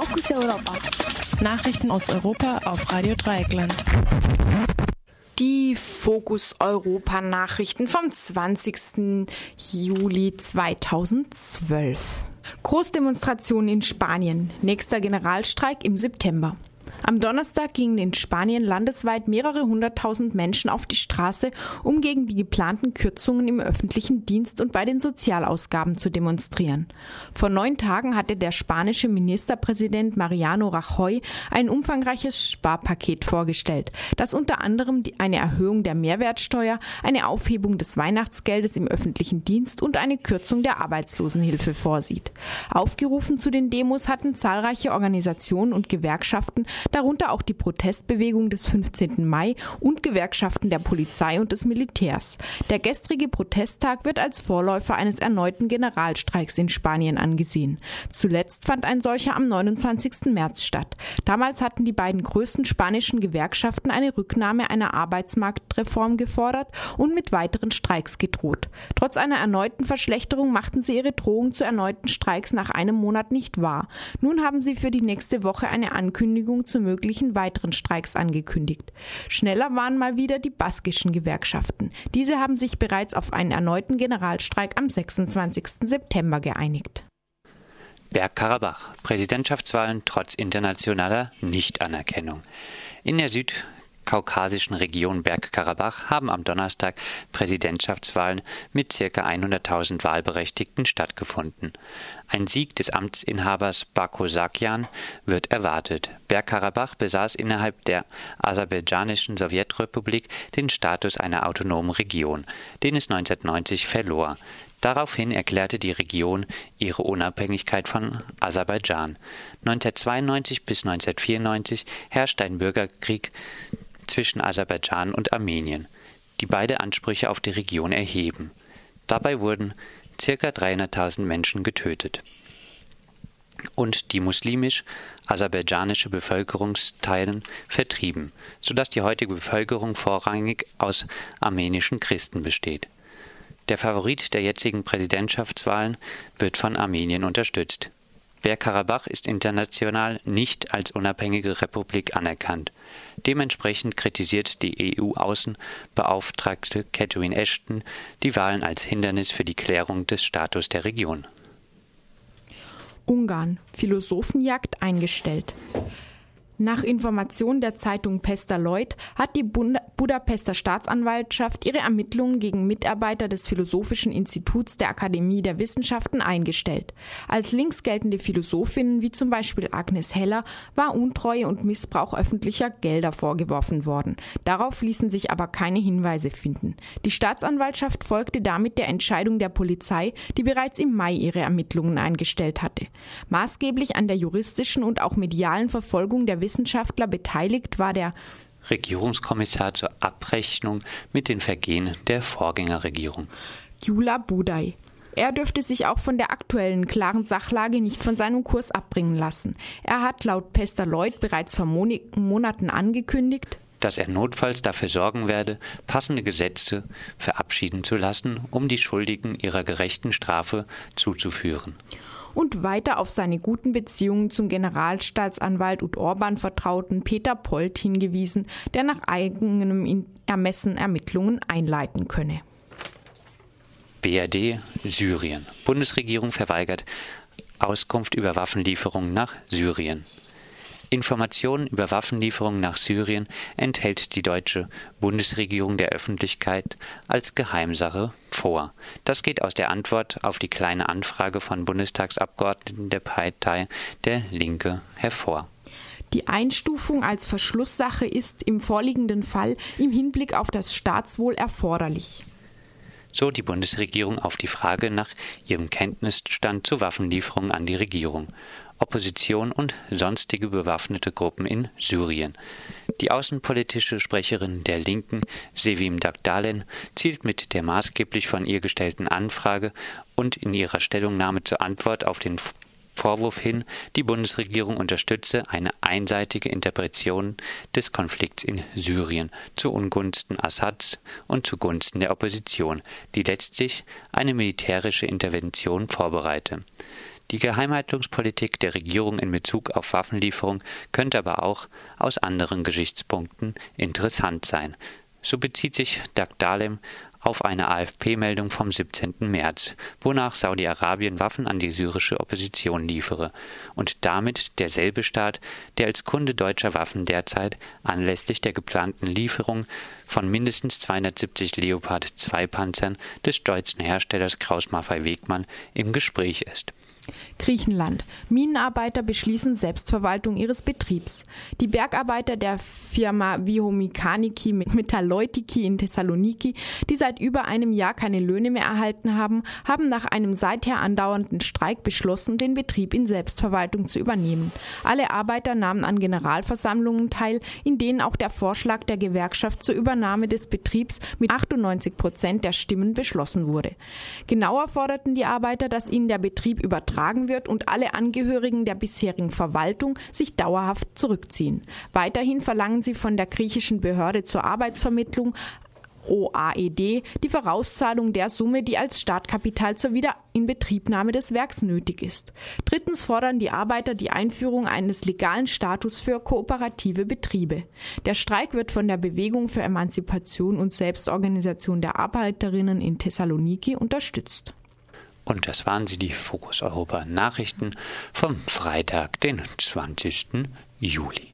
Fokus Europa. Nachrichten aus Europa auf Radio Dreieckland. Die Fokus Europa Nachrichten vom 20. Juli 2012. Großdemonstration in Spanien. Nächster Generalstreik im September. Am Donnerstag gingen in Spanien landesweit mehrere hunderttausend Menschen auf die Straße, um gegen die geplanten Kürzungen im öffentlichen Dienst und bei den Sozialausgaben zu demonstrieren. Vor neun Tagen hatte der spanische Ministerpräsident Mariano Rajoy ein umfangreiches Sparpaket vorgestellt, das unter anderem eine Erhöhung der Mehrwertsteuer, eine Aufhebung des Weihnachtsgeldes im öffentlichen Dienst und eine Kürzung der Arbeitslosenhilfe vorsieht. Aufgerufen zu den Demos hatten zahlreiche Organisationen und Gewerkschaften darunter auch die Protestbewegung des 15. Mai und Gewerkschaften der Polizei und des Militärs. Der gestrige Protesttag wird als Vorläufer eines erneuten Generalstreiks in Spanien angesehen. Zuletzt fand ein solcher am 29. März statt. Damals hatten die beiden größten spanischen Gewerkschaften eine Rücknahme einer Arbeitsmarktreform gefordert und mit weiteren Streiks gedroht. Trotz einer erneuten Verschlechterung machten sie ihre Drohung zu erneuten Streiks nach einem Monat nicht wahr. Nun haben sie für die nächste Woche eine Ankündigung zu möglichen weiteren Streiks angekündigt. Schneller waren mal wieder die baskischen Gewerkschaften. Diese haben sich bereits auf einen erneuten Generalstreik am 26. September geeinigt. Bergkarabach. Präsidentschaftswahlen trotz internationaler Nichtanerkennung. In der Süd kaukasischen Region Bergkarabach haben am Donnerstag Präsidentschaftswahlen mit ca. 100.000 Wahlberechtigten stattgefunden. Ein Sieg des Amtsinhabers Bakosakian wird erwartet. Bergkarabach besaß innerhalb der aserbaidschanischen Sowjetrepublik den Status einer autonomen Region, den es 1990 verlor. Daraufhin erklärte die Region ihre Unabhängigkeit von Aserbaidschan. 1992 bis 1994 herrschte ein Bürgerkrieg zwischen Aserbaidschan und Armenien, die beide Ansprüche auf die Region erheben. Dabei wurden ca. 300.000 Menschen getötet. Und die muslimisch-aserbaidschanische Bevölkerungsteilen vertrieben, sodass die heutige Bevölkerung vorrangig aus armenischen Christen besteht. Der Favorit der jetzigen Präsidentschaftswahlen wird von Armenien unterstützt. Bergkarabach ist international nicht als unabhängige Republik anerkannt. Dementsprechend kritisiert die EU-Außenbeauftragte Catherine Ashton die Wahlen als Hindernis für die Klärung des Status der Region. Ungarn. Philosophenjagd eingestellt. Nach Informationen der Zeitung Pester Lloyd hat die Bund Budapester Staatsanwaltschaft ihre Ermittlungen gegen Mitarbeiter des Philosophischen Instituts der Akademie der Wissenschaften eingestellt. Als links geltende Philosophinnen wie zum Beispiel Agnes Heller war Untreue und Missbrauch öffentlicher Gelder vorgeworfen worden. Darauf ließen sich aber keine Hinweise finden. Die Staatsanwaltschaft folgte damit der Entscheidung der Polizei, die bereits im Mai ihre Ermittlungen eingestellt hatte. Maßgeblich an der juristischen und auch medialen Verfolgung der Wissenschaftler beteiligt war der Regierungskommissar zur Abrechnung mit den Vergehen der Vorgängerregierung. Jula Budai. Er dürfte sich auch von der aktuellen klaren Sachlage nicht von seinem Kurs abbringen lassen. Er hat laut Pester Lloyd bereits vor Monaten angekündigt, dass er notfalls dafür sorgen werde, passende Gesetze verabschieden zu lassen, um die Schuldigen ihrer gerechten Strafe zuzuführen und weiter auf seine guten Beziehungen zum Generalstaatsanwalt und Orban vertrauten Peter Polt hingewiesen, der nach eigenem Ermessen Ermittlungen einleiten könne. BRD Syrien. Bundesregierung verweigert Auskunft über Waffenlieferungen nach Syrien. Informationen über Waffenlieferungen nach Syrien enthält die deutsche Bundesregierung der Öffentlichkeit als Geheimsache vor. Das geht aus der Antwort auf die Kleine Anfrage von Bundestagsabgeordneten der Partei Der Linke hervor. Die Einstufung als Verschlusssache ist im vorliegenden Fall im Hinblick auf das Staatswohl erforderlich. So die Bundesregierung auf die Frage nach ihrem Kenntnisstand zu Waffenlieferungen an die Regierung. Opposition und sonstige bewaffnete Gruppen in Syrien. Die außenpolitische Sprecherin der Linken, Sevim Dagdalen, zielt mit der maßgeblich von ihr gestellten Anfrage und in ihrer Stellungnahme zur Antwort auf den Vorwurf hin, die Bundesregierung unterstütze eine einseitige Interpretation des Konflikts in Syrien zu Ungunsten Assads und zugunsten der Opposition, die letztlich eine militärische Intervention vorbereite. Die Geheimhaltungspolitik der Regierung in Bezug auf Waffenlieferung könnte aber auch aus anderen Gesichtspunkten interessant sein. So bezieht sich Dag Dalem auf eine AFP-Meldung vom 17. März, wonach Saudi-Arabien Waffen an die syrische Opposition liefere und damit derselbe Staat, der als Kunde deutscher Waffen derzeit anlässlich der geplanten Lieferung von mindestens 270 Leopard 2 Panzern des deutschen Herstellers Kraus-Maffei-Wegmann im Gespräch ist Griechenland. Minenarbeiter beschließen Selbstverwaltung ihres Betriebs. Die Bergarbeiter der Firma Vihomikaniki Metalleutiki in Thessaloniki, die seit über einem Jahr keine Löhne mehr erhalten haben, haben nach einem seither andauernden Streik beschlossen, den Betrieb in Selbstverwaltung zu übernehmen. Alle Arbeiter nahmen an Generalversammlungen teil, in denen auch der Vorschlag der Gewerkschaft zur Übernahme des Betriebs mit 98 Prozent der Stimmen beschlossen wurde. Genauer forderten die Arbeiter, dass ihnen der Betrieb übertragen wird und alle Angehörigen der bisherigen Verwaltung sich dauerhaft zurückziehen. Weiterhin verlangen sie von der griechischen Behörde zur Arbeitsvermittlung OAED die Vorauszahlung der Summe, die als Startkapital zur Wiederinbetriebnahme des Werks nötig ist. Drittens fordern die Arbeiter die Einführung eines legalen Status für kooperative Betriebe. Der Streik wird von der Bewegung für Emanzipation und Selbstorganisation der Arbeiterinnen in Thessaloniki unterstützt. Und das waren sie, die Fokus Europa Nachrichten vom Freitag, den 20. Juli.